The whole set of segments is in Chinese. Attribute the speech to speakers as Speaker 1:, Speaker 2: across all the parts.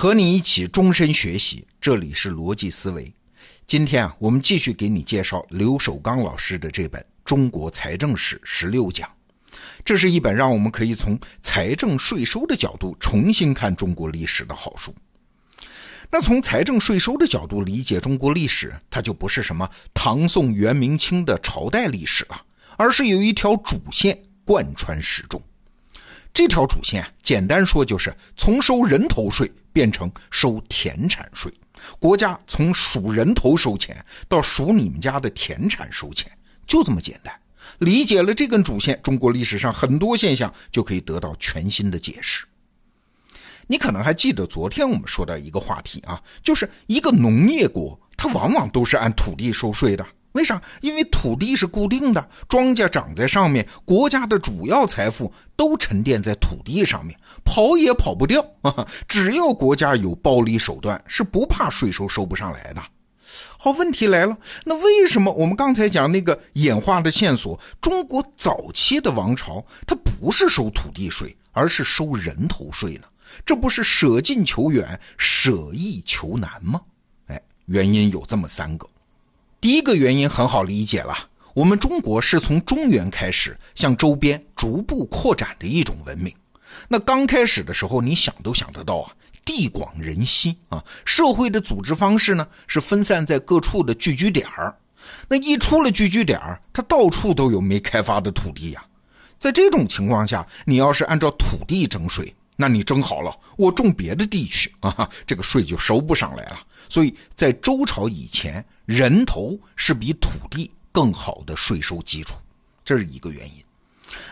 Speaker 1: 和你一起终身学习，这里是逻辑思维。今天啊，我们继续给你介绍刘守刚老师的这本《中国财政史十六讲》。这是一本让我们可以从财政税收的角度重新看中国历史的好书。那从财政税收的角度理解中国历史，它就不是什么唐宋元明清的朝代历史了，而是有一条主线贯穿始终。这条主线简单说就是从收人头税变成收田产税，国家从数人头收钱到数你们家的田产收钱，就这么简单。理解了这根主线，中国历史上很多现象就可以得到全新的解释。你可能还记得昨天我们说的一个话题啊，就是一个农业国，它往往都是按土地收税的。为啥？因为土地是固定的，庄稼长在上面，国家的主要财富都沉淀在土地上面，跑也跑不掉啊！只要国家有暴力手段，是不怕税收收不上来的。好，问题来了，那为什么我们刚才讲那个演化的线索，中国早期的王朝它不是收土地税，而是收人头税呢？这不是舍近求远，舍易求难吗？哎，原因有这么三个。第一个原因很好理解了，我们中国是从中原开始向周边逐步扩展的一种文明。那刚开始的时候，你想都想得到啊，地广人稀啊，社会的组织方式呢是分散在各处的聚居点儿。那一出了聚居点儿，它到处都有没开发的土地呀。在这种情况下，你要是按照土地征税，那你征好了，我种别的地去 啊，这个税就收不上来了。所以在周朝以前。人头是比土地更好的税收基础，这是一个原因。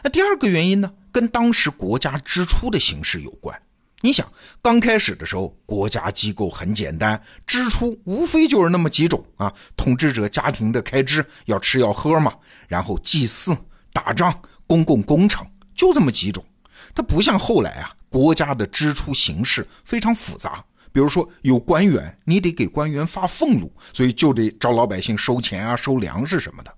Speaker 1: 那第二个原因呢，跟当时国家支出的形式有关。你想，刚开始的时候，国家机构很简单，支出无非就是那么几种啊，统治者家庭的开支要吃要喝嘛，然后祭祀、打仗、公共工程，就这么几种。它不像后来啊，国家的支出形式非常复杂。比如说有官员，你得给官员发俸禄，所以就得找老百姓收钱啊、收粮食什么的。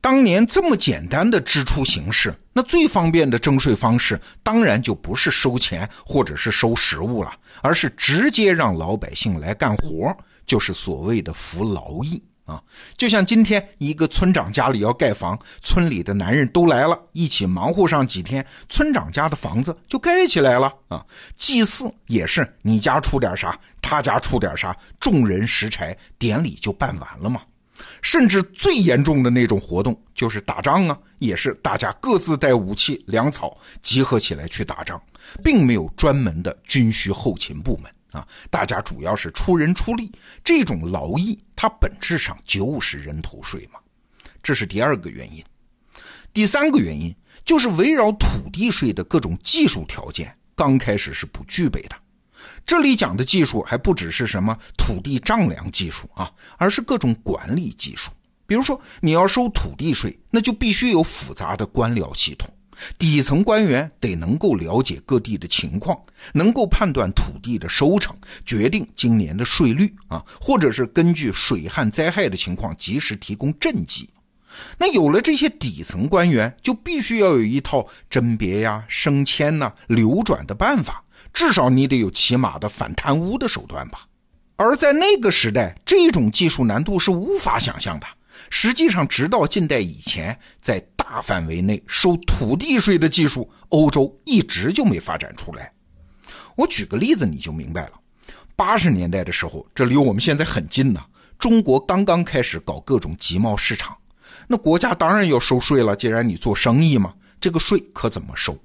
Speaker 1: 当年这么简单的支出形式，那最方便的征税方式，当然就不是收钱或者是收食物了，而是直接让老百姓来干活，就是所谓的服劳役。啊，就像今天一个村长家里要盖房，村里的男人都来了，一起忙活上几天，村长家的房子就盖起来了啊。祭祀也是，你家出点啥，他家出点啥，众人拾柴，典礼就办完了嘛。甚至最严重的那种活动就是打仗啊，也是大家各自带武器、粮草，集合起来去打仗，并没有专门的军需后勤部门。啊，大家主要是出人出力，这种劳役它本质上就是人头税嘛，这是第二个原因。第三个原因就是围绕土地税的各种技术条件，刚开始是不具备的。这里讲的技术还不只是什么土地丈量技术啊，而是各种管理技术。比如说，你要收土地税，那就必须有复杂的官僚系统。底层官员得能够了解各地的情况，能够判断土地的收成，决定今年的税率啊，或者是根据水旱灾害的情况及时提供赈济。那有了这些底层官员，就必须要有一套甄别呀、升迁呐、流转的办法，至少你得有起码的反贪污的手段吧。而在那个时代，这种技术难度是无法想象的。实际上，直到近代以前，在大范围内收土地税的技术，欧洲一直就没发展出来。我举个例子，你就明白了。八十年代的时候，这离我们现在很近呢。中国刚刚开始搞各种集贸市场，那国家当然要收税了。既然你做生意嘛，这个税可怎么收？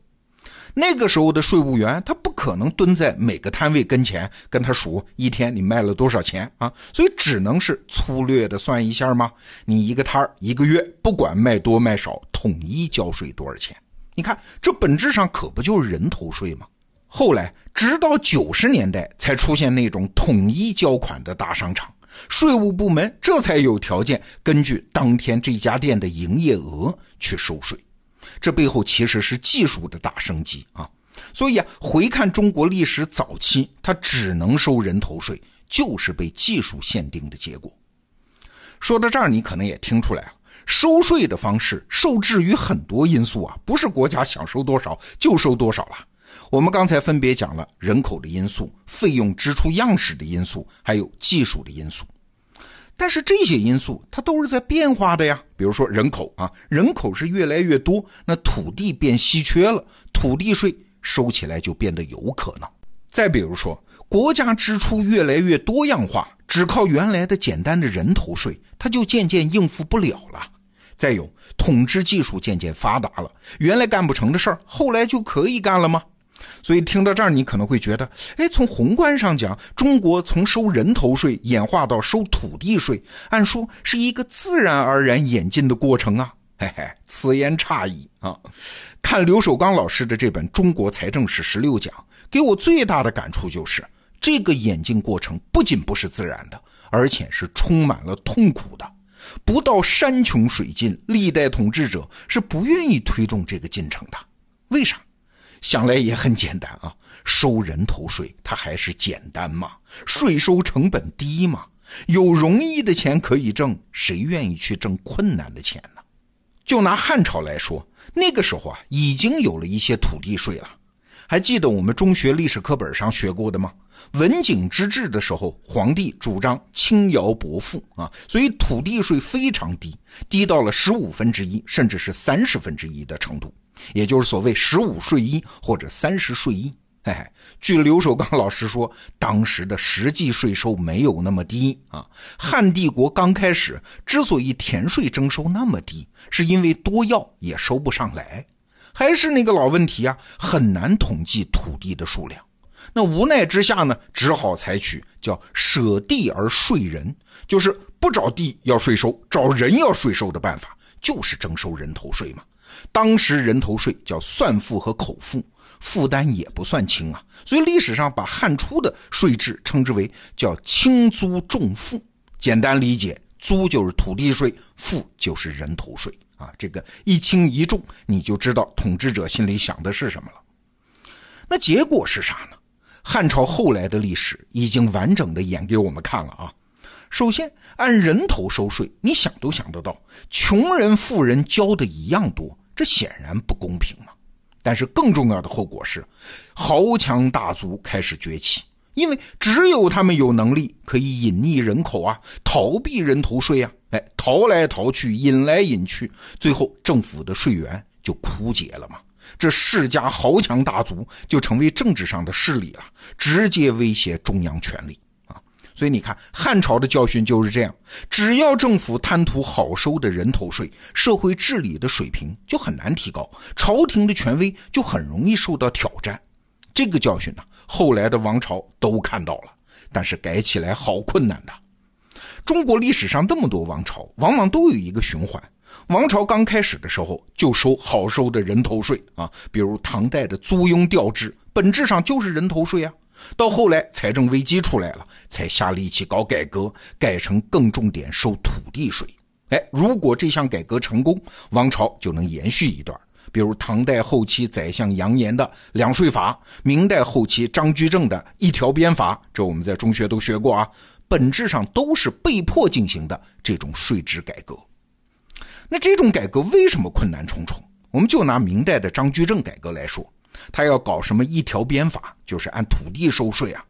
Speaker 1: 那个时候的税务员，他不可能蹲在每个摊位跟前跟他数一天你卖了多少钱啊，所以只能是粗略的算一下吗？你一个摊儿一个月不管卖多卖少，统一交税多少钱？你看这本质上可不就是人头税吗？后来直到九十年代才出现那种统一交款的大商场，税务部门这才有条件根据当天这家店的营业额去收税。这背后其实是技术的大升级啊，所以啊，回看中国历史早期，它只能收人头税，就是被技术限定的结果。说到这儿，你可能也听出来了，收税的方式受制于很多因素啊，不是国家想收多少就收多少了。我们刚才分别讲了人口的因素、费用支出样式的因素，还有技术的因素。但是这些因素它都是在变化的呀。比如说人口啊，人口是越来越多，那土地变稀缺了，土地税收起来就变得有可能。再比如说，国家支出越来越多样化，只靠原来的简单的人头税，它就渐渐应付不了了。再有，统治技术渐渐发达了，原来干不成的事儿，后来就可以干了吗？所以听到这儿，你可能会觉得，哎，从宏观上讲，中国从收人头税演化到收土地税，按说是一个自然而然演进的过程啊。嘿嘿，此言差矣啊！看刘守刚老师的这本《中国财政史十六讲》，给我最大的感触就是，这个演进过程不仅不是自然的，而且是充满了痛苦的。不到山穷水尽，历代统治者是不愿意推动这个进程的。为啥？想来也很简单啊，收人头税它还是简单嘛，税收成本低嘛，有容易的钱可以挣，谁愿意去挣困难的钱呢？就拿汉朝来说，那个时候啊，已经有了一些土地税了。还记得我们中学历史课本上学过的吗？文景之治的时候，皇帝主张轻徭薄赋啊，所以土地税非常低，低到了十五分之一，甚至是三十分之一的程度，也就是所谓十五税一或者三十税一。嘿嘿，据刘守刚老师说，当时的实际税收没有那么低啊。汉帝国刚开始之所以田税征收那么低，是因为多要也收不上来。还是那个老问题啊，很难统计土地的数量。那无奈之下呢，只好采取叫舍地而税人，就是不找地要税收，找人要税收的办法，就是征收人头税嘛。当时人头税叫算赋和口赋，负担也不算轻啊。所以历史上把汉初的税制称之为叫轻租重赋。简单理解，租就是土地税，赋就是人头税。啊，这个一轻一重，你就知道统治者心里想的是什么了。那结果是啥呢？汉朝后来的历史已经完整的演给我们看了啊。首先，按人头收税，你想都想得到，穷人富人交的一样多，这显然不公平嘛。但是更重要的后果是，豪强大族开始崛起。因为只有他们有能力可以隐匿人口啊，逃避人头税啊，哎，逃来逃去，引来引去，最后政府的税源就枯竭了嘛。这世家豪强大族就成为政治上的势力了，直接威胁中央权力。所以你看，汉朝的教训就是这样：只要政府贪图好收的人头税，社会治理的水平就很难提高，朝廷的权威就很容易受到挑战。这个教训呢，后来的王朝都看到了，但是改起来好困难的。中国历史上那么多王朝，往往都有一个循环：王朝刚开始的时候就收好收的人头税啊，比如唐代的租庸调制，本质上就是人头税啊。到后来财政危机出来了，才下力气搞改革，改成更重点收土地税。哎，如果这项改革成功，王朝就能延续一段。比如唐代后期宰相杨炎的两税法，明代后期张居正的一条鞭法，这我们在中学都学过啊，本质上都是被迫进行的这种税制改革。那这种改革为什么困难重重？我们就拿明代的张居正改革来说，他要搞什么一条鞭法，就是按土地收税啊，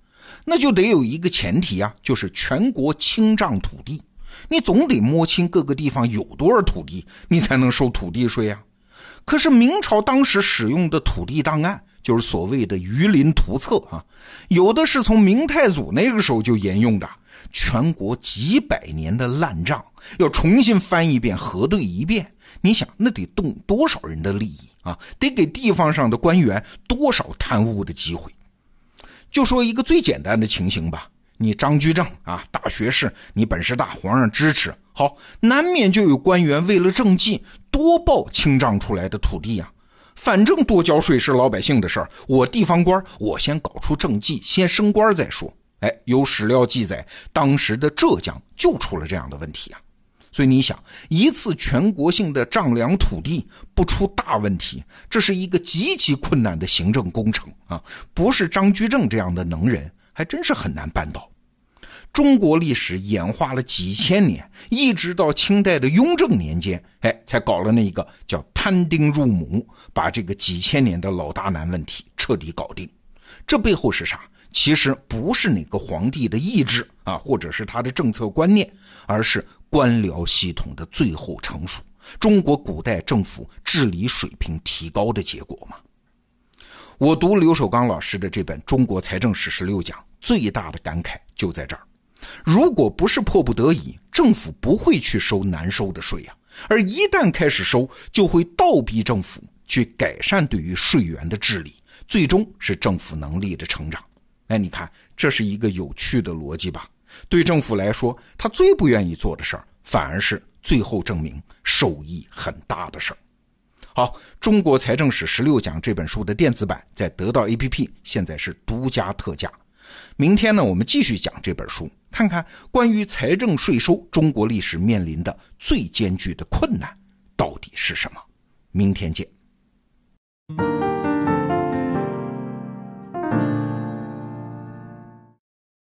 Speaker 1: 那就得有一个前提啊，就是全国清账土地，你总得摸清各个地方有多少土地，你才能收土地税啊。可是明朝当时使用的土地档案，就是所谓的《榆林图册》啊，有的是从明太祖那个时候就沿用的，全国几百年的烂账，要重新翻一遍、核对一遍。你想，那得动多少人的利益啊？得给地方上的官员多少贪污的机会？就说一个最简单的情形吧。你张居正啊，大学士，你本事大，皇上支持，好，难免就有官员为了政绩多报清账出来的土地啊。反正多交税是老百姓的事儿，我地方官，我先搞出政绩，先升官再说。哎，有史料记载，当时的浙江就出了这样的问题啊。所以你想，一次全国性的丈量土地不出大问题，这是一个极其困难的行政工程啊，不是张居正这样的能人。还真是很难办到。中国历史演化了几千年，一直到清代的雍正年间，哎，才搞了那一个叫摊丁入亩，把这个几千年的老大难问题彻底搞定。这背后是啥？其实不是哪个皇帝的意志啊，或者是他的政策观念，而是官僚系统的最后成熟，中国古代政府治理水平提高的结果嘛。我读刘守刚老师的这本《中国财政史十六讲》，最大的感慨就在这儿：如果不是迫不得已，政府不会去收难收的税呀。而一旦开始收，就会倒逼政府去改善对于税源的治理，最终是政府能力的成长。哎，你看，这是一个有趣的逻辑吧？对政府来说，他最不愿意做的事儿，反而是最后证明受益很大的事儿。好，《中国财政史十六讲》这本书的电子版在得到 APP 现在是独家特价。明天呢，我们继续讲这本书，看看关于财政税收，中国历史面临的最艰巨的困难到底是什么。明天见。